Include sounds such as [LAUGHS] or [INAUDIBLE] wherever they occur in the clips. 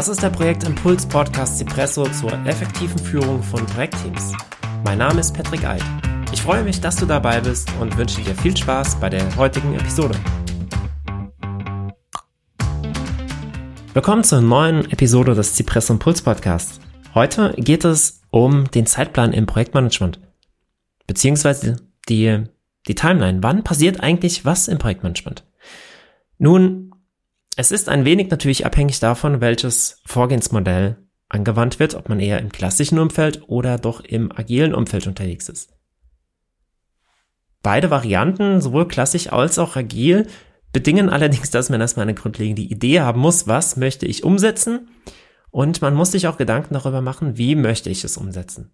Das ist der Projektimpuls Podcast Cipresso zur effektiven Führung von Projektteams. Mein Name ist Patrick Eid. Ich freue mich, dass du dabei bist und wünsche dir viel Spaß bei der heutigen Episode. Willkommen zur neuen Episode des Cipresso Impuls Podcasts. Heute geht es um den Zeitplan im Projektmanagement. Beziehungsweise die, die Timeline. Wann passiert eigentlich was im Projektmanagement? Nun, es ist ein wenig natürlich abhängig davon, welches Vorgehensmodell angewandt wird, ob man eher im klassischen Umfeld oder doch im agilen Umfeld unterwegs ist. Beide Varianten, sowohl klassisch als auch agil, bedingen allerdings, dass man erstmal eine grundlegende Idee haben muss, was möchte ich umsetzen und man muss sich auch Gedanken darüber machen, wie möchte ich es umsetzen.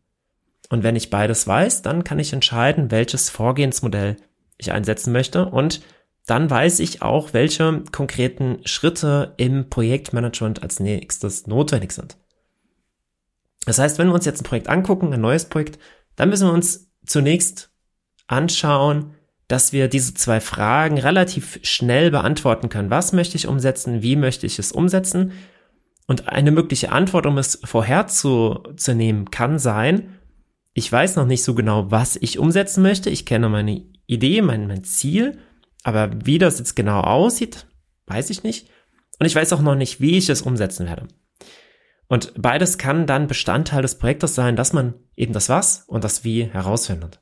Und wenn ich beides weiß, dann kann ich entscheiden, welches Vorgehensmodell ich einsetzen möchte und dann weiß ich auch, welche konkreten Schritte im Projektmanagement als nächstes notwendig sind. Das heißt, wenn wir uns jetzt ein Projekt angucken, ein neues Projekt, dann müssen wir uns zunächst anschauen, dass wir diese zwei Fragen relativ schnell beantworten können. Was möchte ich umsetzen? Wie möchte ich es umsetzen? Und eine mögliche Antwort, um es vorherzunehmen, kann sein, ich weiß noch nicht so genau, was ich umsetzen möchte. Ich kenne meine Idee, mein, mein Ziel aber wie das jetzt genau aussieht, weiß ich nicht. Und ich weiß auch noch nicht, wie ich es umsetzen werde. Und beides kann dann Bestandteil des Projektes sein, dass man eben das Was und das Wie herausfindet.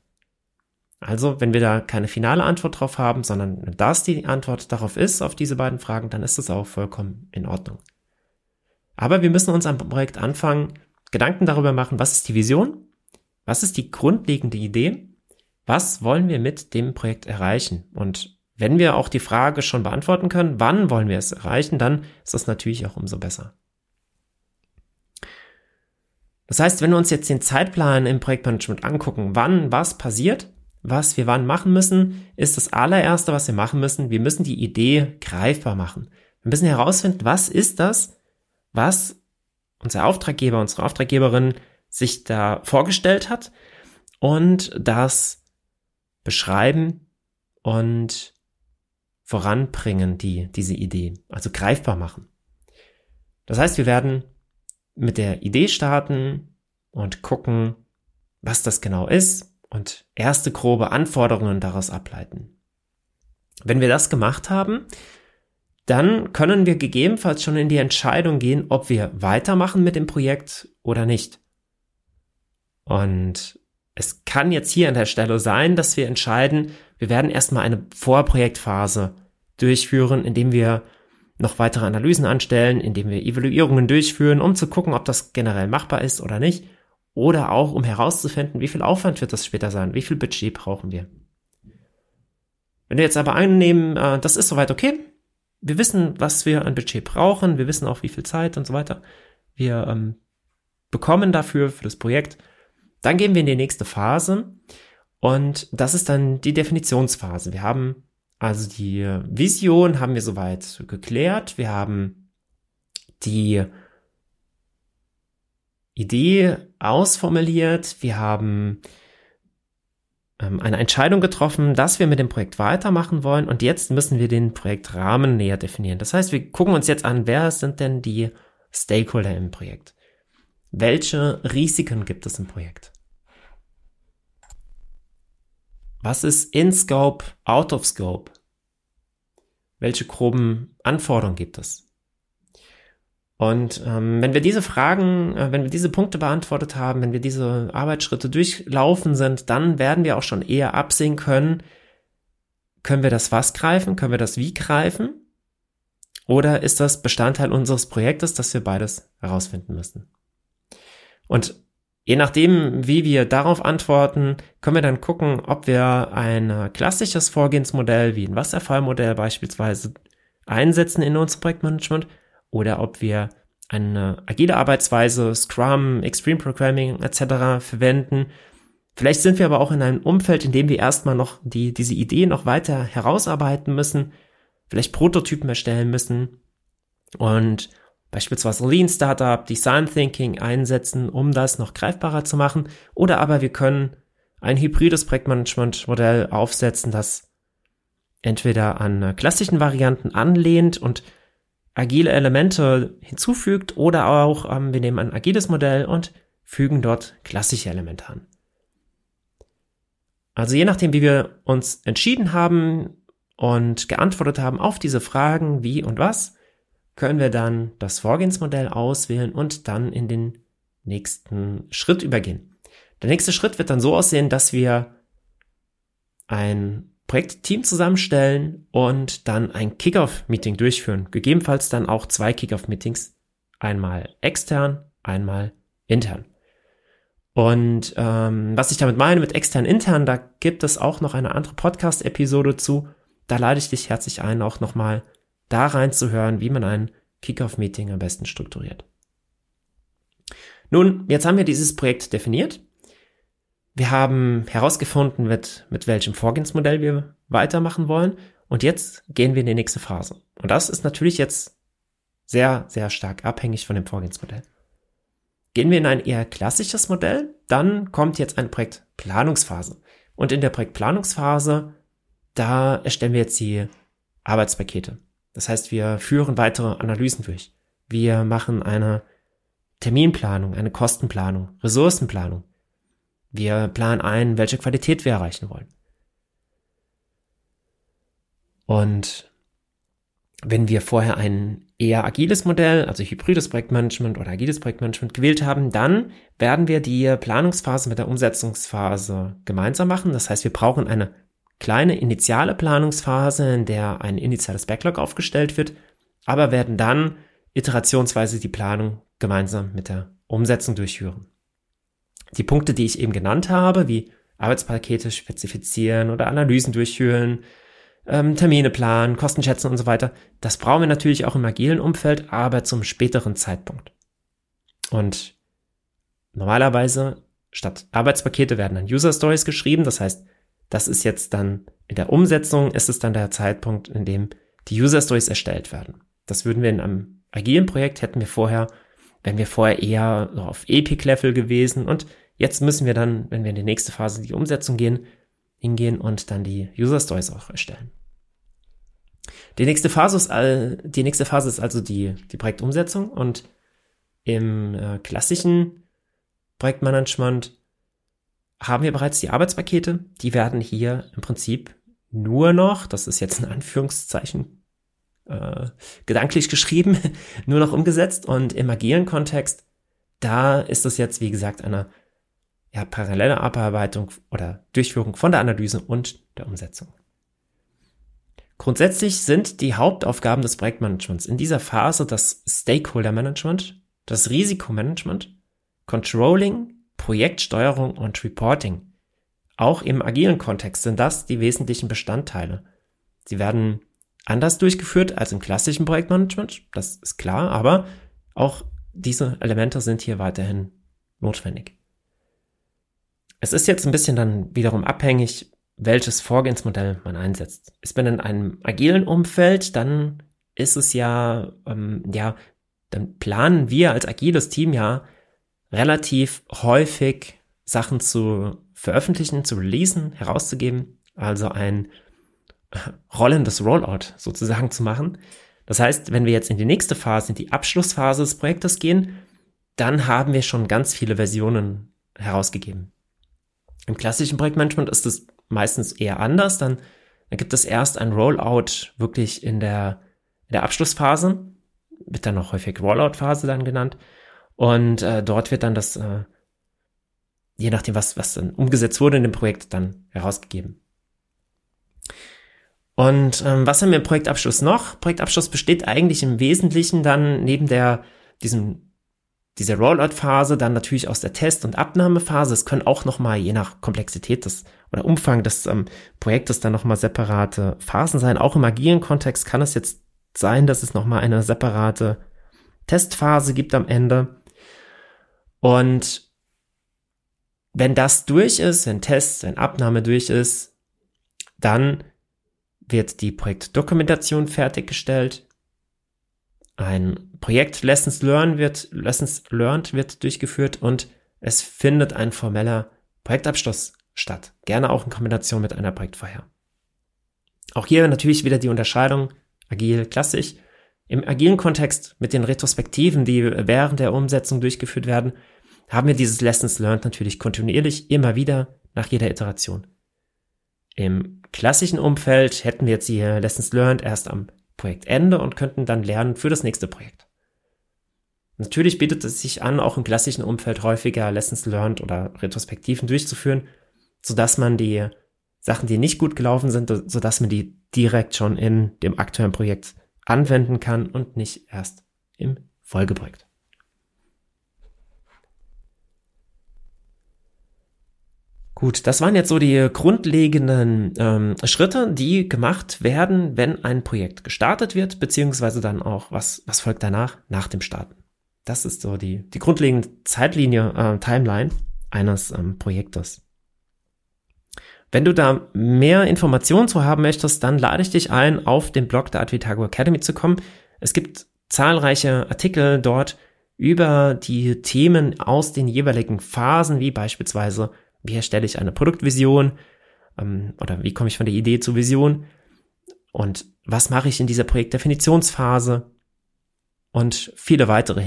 Also, wenn wir da keine finale Antwort drauf haben, sondern das die Antwort darauf ist, auf diese beiden Fragen, dann ist das auch vollkommen in Ordnung. Aber wir müssen uns am Projekt anfangen, Gedanken darüber machen, was ist die Vision? Was ist die grundlegende Idee? Was wollen wir mit dem Projekt erreichen? Und wenn wir auch die Frage schon beantworten können, wann wollen wir es erreichen, dann ist das natürlich auch umso besser. Das heißt, wenn wir uns jetzt den Zeitplan im Projektmanagement angucken, wann was passiert, was wir wann machen müssen, ist das allererste, was wir machen müssen, wir müssen die Idee greifbar machen. Wir müssen herausfinden, was ist das, was unser Auftraggeber, unsere Auftraggeberin sich da vorgestellt hat und das beschreiben und voranbringen, die, diese Idee, also greifbar machen. Das heißt, wir werden mit der Idee starten und gucken, was das genau ist und erste grobe Anforderungen daraus ableiten. Wenn wir das gemacht haben, dann können wir gegebenenfalls schon in die Entscheidung gehen, ob wir weitermachen mit dem Projekt oder nicht. Und es kann jetzt hier an der Stelle sein, dass wir entscheiden, wir werden erstmal eine Vorprojektphase durchführen, indem wir noch weitere Analysen anstellen, indem wir Evaluierungen durchführen, um zu gucken, ob das generell machbar ist oder nicht. Oder auch, um herauszufinden, wie viel Aufwand wird das später sein, wie viel Budget brauchen wir. Wenn wir jetzt aber annehmen, äh, das ist soweit okay, wir wissen, was wir an Budget brauchen, wir wissen auch, wie viel Zeit und so weiter wir ähm, bekommen dafür, für das Projekt, dann gehen wir in die nächste Phase und das ist dann die Definitionsphase. Wir haben also die Vision haben wir soweit geklärt. Wir haben die Idee ausformuliert. Wir haben ähm, eine Entscheidung getroffen, dass wir mit dem Projekt weitermachen wollen. Und jetzt müssen wir den Projektrahmen näher definieren. Das heißt, wir gucken uns jetzt an, wer sind denn die Stakeholder im Projekt? Welche Risiken gibt es im Projekt? Was ist in Scope, out of Scope? Welche groben Anforderungen gibt es? Und ähm, wenn wir diese Fragen, äh, wenn wir diese Punkte beantwortet haben, wenn wir diese Arbeitsschritte durchlaufen sind, dann werden wir auch schon eher absehen können, können wir das was greifen, können wir das wie greifen? Oder ist das Bestandteil unseres Projektes, dass wir beides herausfinden müssen? Und Je nachdem, wie wir darauf antworten, können wir dann gucken, ob wir ein klassisches Vorgehensmodell wie ein Wasserfallmodell beispielsweise einsetzen in unserem Projektmanagement oder ob wir eine agile Arbeitsweise, Scrum, Extreme Programming etc. verwenden. Vielleicht sind wir aber auch in einem Umfeld, in dem wir erstmal noch die, diese Idee noch weiter herausarbeiten müssen, vielleicht Prototypen erstellen müssen und beispielsweise Lean Startup, Design Thinking einsetzen, um das noch greifbarer zu machen. Oder aber wir können ein hybrides Projektmanagement-Modell aufsetzen, das entweder an klassischen Varianten anlehnt und agile Elemente hinzufügt oder auch ähm, wir nehmen ein agiles Modell und fügen dort klassische Elemente an. Also je nachdem, wie wir uns entschieden haben und geantwortet haben auf diese Fragen, wie und was, können wir dann das Vorgehensmodell auswählen und dann in den nächsten Schritt übergehen. Der nächste Schritt wird dann so aussehen, dass wir ein Projektteam zusammenstellen und dann ein Kickoff-Meeting durchführen. Gegebenenfalls dann auch zwei Kickoff-Meetings. Einmal extern, einmal intern. Und ähm, was ich damit meine mit extern, intern, da gibt es auch noch eine andere Podcast-Episode zu. Da lade ich dich herzlich ein, auch nochmal da reinzuhören, wie man ein Kickoff-Meeting am besten strukturiert. Nun, jetzt haben wir dieses Projekt definiert. Wir haben herausgefunden, mit, mit welchem Vorgehensmodell wir weitermachen wollen. Und jetzt gehen wir in die nächste Phase. Und das ist natürlich jetzt sehr, sehr stark abhängig von dem Vorgehensmodell. Gehen wir in ein eher klassisches Modell, dann kommt jetzt eine Projektplanungsphase. Und in der Projektplanungsphase, da erstellen wir jetzt die Arbeitspakete. Das heißt, wir führen weitere Analysen durch. Wir machen eine Terminplanung, eine Kostenplanung, Ressourcenplanung. Wir planen ein, welche Qualität wir erreichen wollen. Und wenn wir vorher ein eher agiles Modell, also hybrides Projektmanagement oder agiles Projektmanagement gewählt haben, dann werden wir die Planungsphase mit der Umsetzungsphase gemeinsam machen. Das heißt, wir brauchen eine kleine initiale Planungsphase, in der ein initiales Backlog aufgestellt wird, aber werden dann iterationsweise die Planung gemeinsam mit der Umsetzung durchführen. Die Punkte, die ich eben genannt habe, wie Arbeitspakete spezifizieren oder Analysen durchführen, ähm, Termine planen, Kosten schätzen und so weiter, das brauchen wir natürlich auch im agilen Umfeld, aber zum späteren Zeitpunkt. Und normalerweise statt Arbeitspakete werden dann User Stories geschrieben, das heißt, das ist jetzt dann in der Umsetzung ist es dann der Zeitpunkt, in dem die User Stories erstellt werden. Das würden wir in einem agilen Projekt hätten wir vorher, wenn wir vorher eher auf Epic-Level gewesen und jetzt müssen wir dann, wenn wir in die nächste Phase die Umsetzung gehen, hingehen und dann die User Stories auch erstellen. Die nächste Phase ist, all, die nächste Phase ist also die, die Projektumsetzung und im äh, klassischen Projektmanagement haben wir bereits die Arbeitspakete. Die werden hier im Prinzip nur noch, das ist jetzt in Anführungszeichen äh, gedanklich geschrieben, [LAUGHS] nur noch umgesetzt. Und im agilen Kontext, da ist es jetzt, wie gesagt, eine ja, parallele Abarbeitung oder Durchführung von der Analyse und der Umsetzung. Grundsätzlich sind die Hauptaufgaben des Projektmanagements in dieser Phase das Stakeholder Management, das Risikomanagement, Controlling, Projektsteuerung und Reporting. Auch im agilen Kontext sind das die wesentlichen Bestandteile. Sie werden anders durchgeführt als im klassischen Projektmanagement, das ist klar, aber auch diese Elemente sind hier weiterhin notwendig. Es ist jetzt ein bisschen dann wiederum abhängig, welches Vorgehensmodell man einsetzt. Ist man in einem agilen Umfeld, dann ist es ja, ähm, ja, dann planen wir als agiles Team ja relativ häufig Sachen zu veröffentlichen, zu releasen, herauszugeben, also ein [LAUGHS] rollendes Rollout sozusagen zu machen. Das heißt, wenn wir jetzt in die nächste Phase, in die Abschlussphase des Projektes gehen, dann haben wir schon ganz viele Versionen herausgegeben. Im klassischen Projektmanagement ist es meistens eher anders. Dann, dann gibt es erst ein Rollout wirklich in der, in der Abschlussphase, wird dann auch häufig Rollout-Phase dann genannt. Und äh, dort wird dann das, äh, je nachdem, was, was dann umgesetzt wurde in dem Projekt, dann herausgegeben. Und ähm, was haben wir im Projektabschluss noch? Projektabschluss besteht eigentlich im Wesentlichen dann neben der, diesem, dieser Rollout-Phase dann natürlich aus der Test- und Abnahmephase. Es können auch nochmal, je nach Komplexität des oder Umfang des ähm, Projektes dann nochmal separate Phasen sein. Auch im agilen Kontext kann es jetzt sein, dass es nochmal eine separate Testphase gibt am Ende. Und wenn das durch ist, wenn Test, wenn Abnahme durch ist, dann wird die Projektdokumentation fertiggestellt. Ein Projekt Lessons Learned wird, Lessons Learned wird durchgeführt und es findet ein formeller Projektabschluss statt. Gerne auch in Kombination mit einer Projektfeier. Auch hier natürlich wieder die Unterscheidung agil, klassisch. Im agilen Kontext mit den Retrospektiven, die während der Umsetzung durchgeführt werden, haben wir dieses Lessons Learned natürlich kontinuierlich immer wieder nach jeder Iteration. Im klassischen Umfeld hätten wir jetzt die Lessons Learned erst am Projektende und könnten dann lernen für das nächste Projekt. Natürlich bietet es sich an, auch im klassischen Umfeld häufiger Lessons Learned oder Retrospektiven durchzuführen, sodass man die Sachen, die nicht gut gelaufen sind, sodass man die direkt schon in dem aktuellen Projekt anwenden kann und nicht erst im Folgeprojekt. Gut, das waren jetzt so die grundlegenden ähm, Schritte, die gemacht werden, wenn ein Projekt gestartet wird, beziehungsweise dann auch, was, was folgt danach, nach dem Starten. Das ist so die, die grundlegende Zeitlinie, äh, Timeline eines ähm, Projektes. Wenn du da mehr Informationen zu haben möchtest, dann lade ich dich ein, auf den Blog der Advitago Academy zu kommen. Es gibt zahlreiche Artikel dort über die Themen aus den jeweiligen Phasen, wie beispielsweise wie erstelle ich eine Produktvision ähm, oder wie komme ich von der Idee zur Vision und was mache ich in dieser Projektdefinitionsphase und viele weitere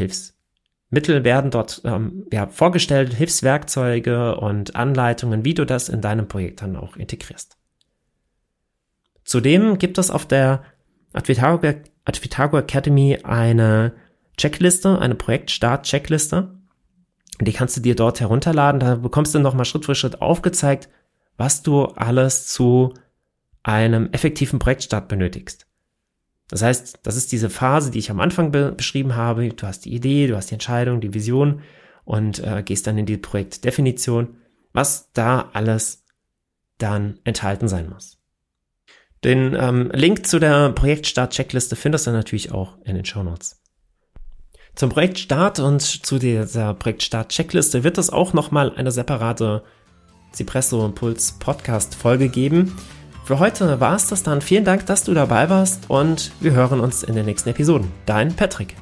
Hilfsmittel werden dort ähm, ja, vorgestellt, Hilfswerkzeuge und Anleitungen, wie du das in deinem Projekt dann auch integrierst. Zudem gibt es auf der Advitago Academy eine Checkliste, eine Projektstart-Checkliste, die kannst du dir dort herunterladen. Da bekommst du nochmal Schritt für Schritt aufgezeigt, was du alles zu einem effektiven Projektstart benötigst. Das heißt, das ist diese Phase, die ich am Anfang be beschrieben habe. Du hast die Idee, du hast die Entscheidung, die Vision und äh, gehst dann in die Projektdefinition, was da alles dann enthalten sein muss. Den ähm, Link zu der Projektstart-Checkliste findest du natürlich auch in den Show Notes. Zum Projektstart und zu dieser Projektstart-Checkliste wird es auch nochmal eine separate Cipresso Impuls Podcast Folge geben. Für heute war es das dann. Vielen Dank, dass du dabei warst und wir hören uns in den nächsten Episoden. Dein Patrick.